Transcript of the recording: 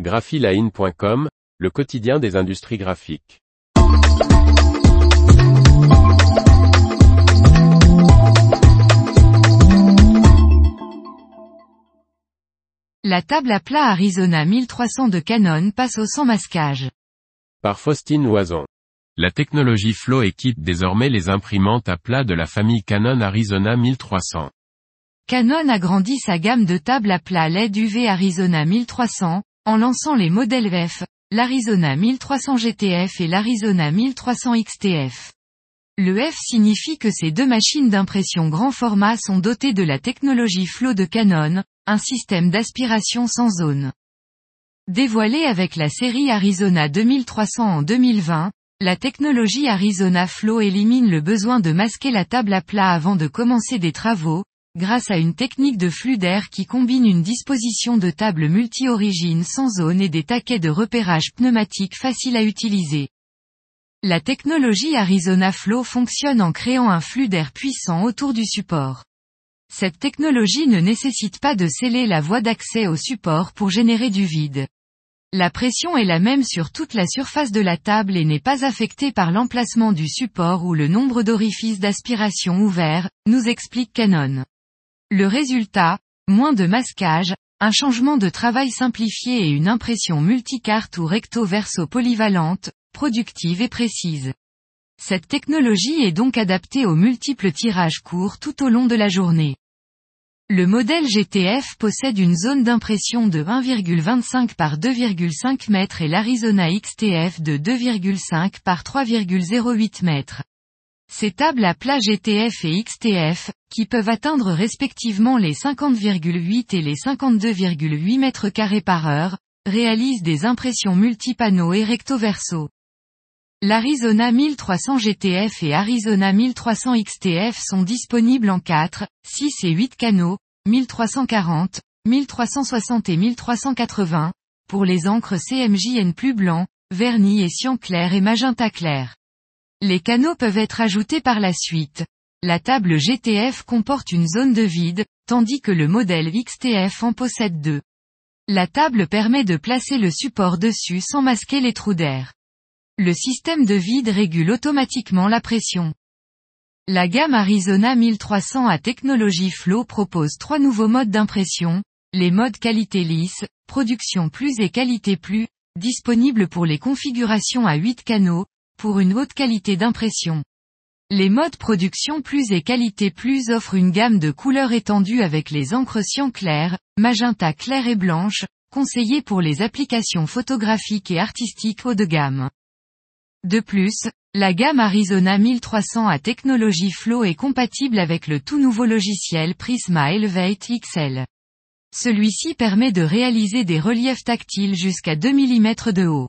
graphiline.com, le quotidien des industries graphiques. La table à plat Arizona 1300 de Canon passe au sans masquage. Par Faustine Loison. La technologie Flow équipe désormais les imprimantes à plat de la famille Canon Arizona 1300. Canon agrandit sa gamme de tables à plat LED UV Arizona 1300, en lançant les modèles F, l'Arizona 1300 GTF et l'Arizona 1300 XTF. Le F signifie que ces deux machines d'impression grand format sont dotées de la technologie Flow de Canon, un système d'aspiration sans zone. Dévoilé avec la série Arizona 2300 en 2020, la technologie Arizona Flow élimine le besoin de masquer la table à plat avant de commencer des travaux, grâce à une technique de flux d'air qui combine une disposition de table multi-origine sans zone et des taquets de repérage pneumatique faciles à utiliser. La technologie Arizona Flow fonctionne en créant un flux d'air puissant autour du support. Cette technologie ne nécessite pas de sceller la voie d'accès au support pour générer du vide. La pression est la même sur toute la surface de la table et n'est pas affectée par l'emplacement du support ou le nombre d'orifices d'aspiration ouverts, nous explique Canon. Le résultat, moins de masquage, un changement de travail simplifié et une impression multicarte ou recto-verso polyvalente, productive et précise. Cette technologie est donc adaptée aux multiples tirages courts tout au long de la journée. Le modèle GTF possède une zone d'impression de 1,25 par 2,5 mètres et l'Arizona XTF de 2,5 par 3,08 mètres. Ces tables à plat GTF et XTF, qui peuvent atteindre respectivement les 50,8 et les 52,8 mètres carrés par heure, réalisent des impressions multipanneaux et recto-verso. L'Arizona 1300 GTF et Arizona 1300 XTF sont disponibles en 4, 6 et 8 canaux, 1340, 1360 et 1380, pour les encres CMJN plus blanc, vernis et cyan clair et magenta clair. Les canaux peuvent être ajoutés par la suite. La table GTF comporte une zone de vide, tandis que le modèle XTF en possède deux. La table permet de placer le support dessus sans masquer les trous d'air. Le système de vide régule automatiquement la pression. La gamme Arizona 1300 à technologie Flow propose trois nouveaux modes d'impression, les modes qualité lisse, production plus et qualité plus, disponibles pour les configurations à 8 canaux, pour une haute qualité d'impression. Les modes production plus et qualité plus offrent une gamme de couleurs étendues avec les encres cyan magenta clair et blanche, conseillées pour les applications photographiques et artistiques haut de gamme. De plus, la gamme Arizona 1300 à technologie Flow est compatible avec le tout nouveau logiciel Prisma Elevate XL. Celui-ci permet de réaliser des reliefs tactiles jusqu'à 2 mm de haut.